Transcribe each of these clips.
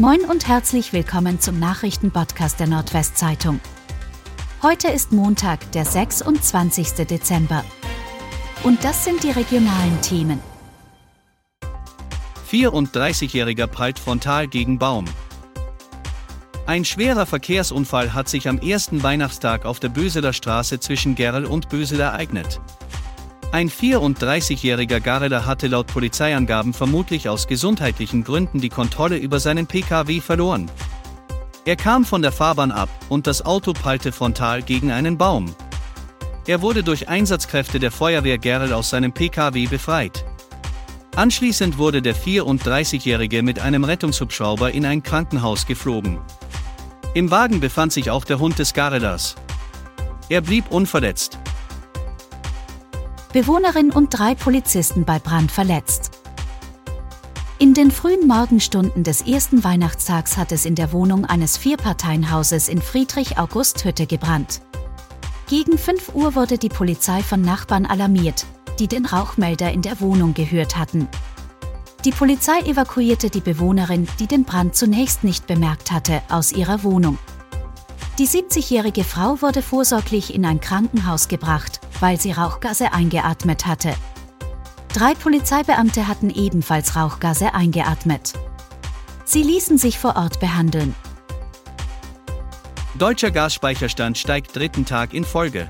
Moin und herzlich willkommen zum Nachrichtenpodcast der Nordwestzeitung. Heute ist Montag, der 26. Dezember. Und das sind die regionalen Themen. 34-Jähriger prallt frontal gegen Baum. Ein schwerer Verkehrsunfall hat sich am ersten Weihnachtstag auf der Böseler Straße zwischen Gerl und Bösel ereignet. Ein 34-jähriger Gareler hatte laut Polizeiangaben vermutlich aus gesundheitlichen Gründen die Kontrolle über seinen Pkw verloren. Er kam von der Fahrbahn ab und das Auto prallte frontal gegen einen Baum. Er wurde durch Einsatzkräfte der Feuerwehr Gerl aus seinem Pkw befreit. Anschließend wurde der 34-Jährige mit einem Rettungshubschrauber in ein Krankenhaus geflogen. Im Wagen befand sich auch der Hund des Garelers. Er blieb unverletzt. Bewohnerin und drei Polizisten bei Brand verletzt. In den frühen Morgenstunden des ersten Weihnachtstags hat es in der Wohnung eines Vierparteienhauses in Friedrich-August-Hütte gebrannt. Gegen 5 Uhr wurde die Polizei von Nachbarn alarmiert, die den Rauchmelder in der Wohnung gehört hatten. Die Polizei evakuierte die Bewohnerin, die den Brand zunächst nicht bemerkt hatte, aus ihrer Wohnung. Die 70-jährige Frau wurde vorsorglich in ein Krankenhaus gebracht, weil sie Rauchgase eingeatmet hatte. Drei Polizeibeamte hatten ebenfalls Rauchgase eingeatmet. Sie ließen sich vor Ort behandeln. Deutscher Gasspeicherstand steigt dritten Tag in Folge.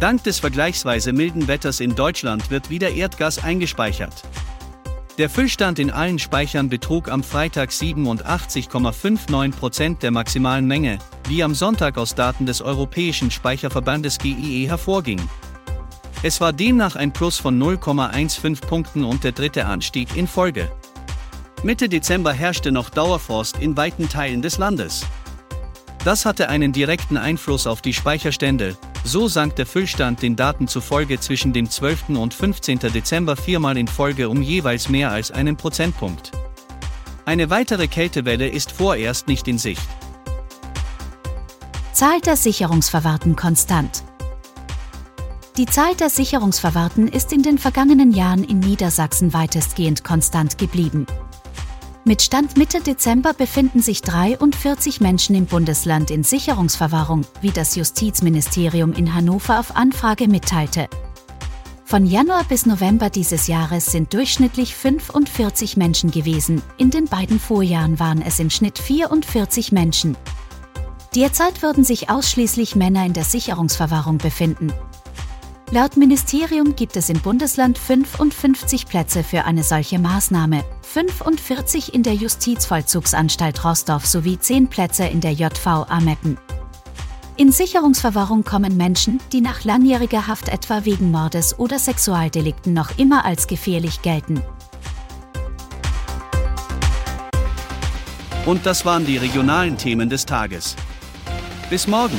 Dank des vergleichsweise milden Wetters in Deutschland wird wieder Erdgas eingespeichert. Der Füllstand in allen Speichern betrug am Freitag 87,59% der maximalen Menge, wie am Sonntag aus Daten des Europäischen Speicherverbandes GIE hervorging. Es war demnach ein Plus von 0,15 Punkten und der dritte Anstieg in Folge. Mitte Dezember herrschte noch Dauerfrost in weiten Teilen des Landes. Das hatte einen direkten Einfluss auf die Speicherstände, so sank der Füllstand den Daten zufolge zwischen dem 12. und 15. Dezember viermal in Folge um jeweils mehr als einen Prozentpunkt. Eine weitere Kältewelle ist vorerst nicht in Sicht. Zahl der Sicherungsverwahrten konstant. Die Zahl der Sicherungsverwahrten ist in den vergangenen Jahren in Niedersachsen weitestgehend konstant geblieben. Mit Stand Mitte Dezember befinden sich 43 Menschen im Bundesland in Sicherungsverwahrung, wie das Justizministerium in Hannover auf Anfrage mitteilte. Von Januar bis November dieses Jahres sind durchschnittlich 45 Menschen gewesen, in den beiden Vorjahren waren es im Schnitt 44 Menschen. Derzeit würden sich ausschließlich Männer in der Sicherungsverwahrung befinden, Laut Ministerium gibt es im Bundesland 55 Plätze für eine solche Maßnahme, 45 in der Justizvollzugsanstalt Rostorf sowie 10 Plätze in der JVA Meppen. In Sicherungsverwahrung kommen Menschen, die nach langjähriger Haft etwa wegen Mordes oder Sexualdelikten noch immer als gefährlich gelten. Und das waren die regionalen Themen des Tages. Bis morgen!